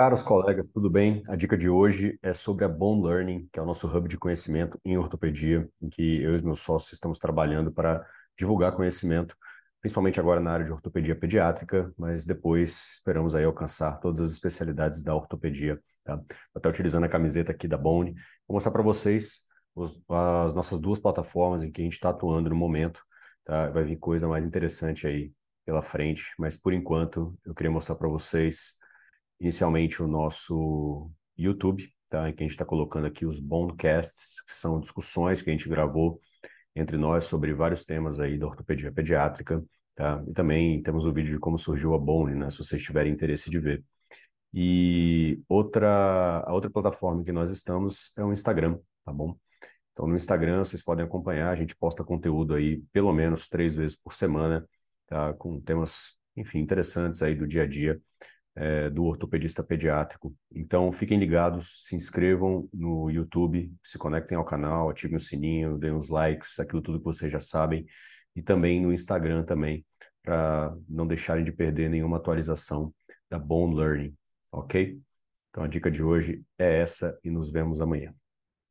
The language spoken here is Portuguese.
Caros colegas, tudo bem? A dica de hoje é sobre a Bone Learning, que é o nosso hub de conhecimento em ortopedia, em que eu e os meus sócios estamos trabalhando para divulgar conhecimento, principalmente agora na área de ortopedia pediátrica, mas depois esperamos aí alcançar todas as especialidades da ortopedia. Tá? Até utilizando a camiseta aqui da Bone, vou mostrar para vocês os, as nossas duas plataformas em que a gente está atuando no momento. Tá? Vai vir coisa mais interessante aí pela frente, mas por enquanto eu queria mostrar para vocês inicialmente o nosso YouTube, tá? em que a gente está colocando aqui os Bonecasts, que são discussões que a gente gravou entre nós sobre vários temas aí da ortopedia pediátrica, tá? E também temos o vídeo de como surgiu a Bone, né? Se vocês tiverem interesse de ver. E outra, a outra plataforma que nós estamos é o Instagram, tá bom? Então no Instagram vocês podem acompanhar, a gente posta conteúdo aí pelo menos três vezes por semana, tá? Com temas, enfim, interessantes aí do dia a dia é, do ortopedista pediátrico. Então, fiquem ligados, se inscrevam no YouTube, se conectem ao canal, ativem o sininho, deem os likes, aquilo tudo que vocês já sabem, e também no Instagram também, para não deixarem de perder nenhuma atualização da Bone Learning, ok? Então, a dica de hoje é essa e nos vemos amanhã.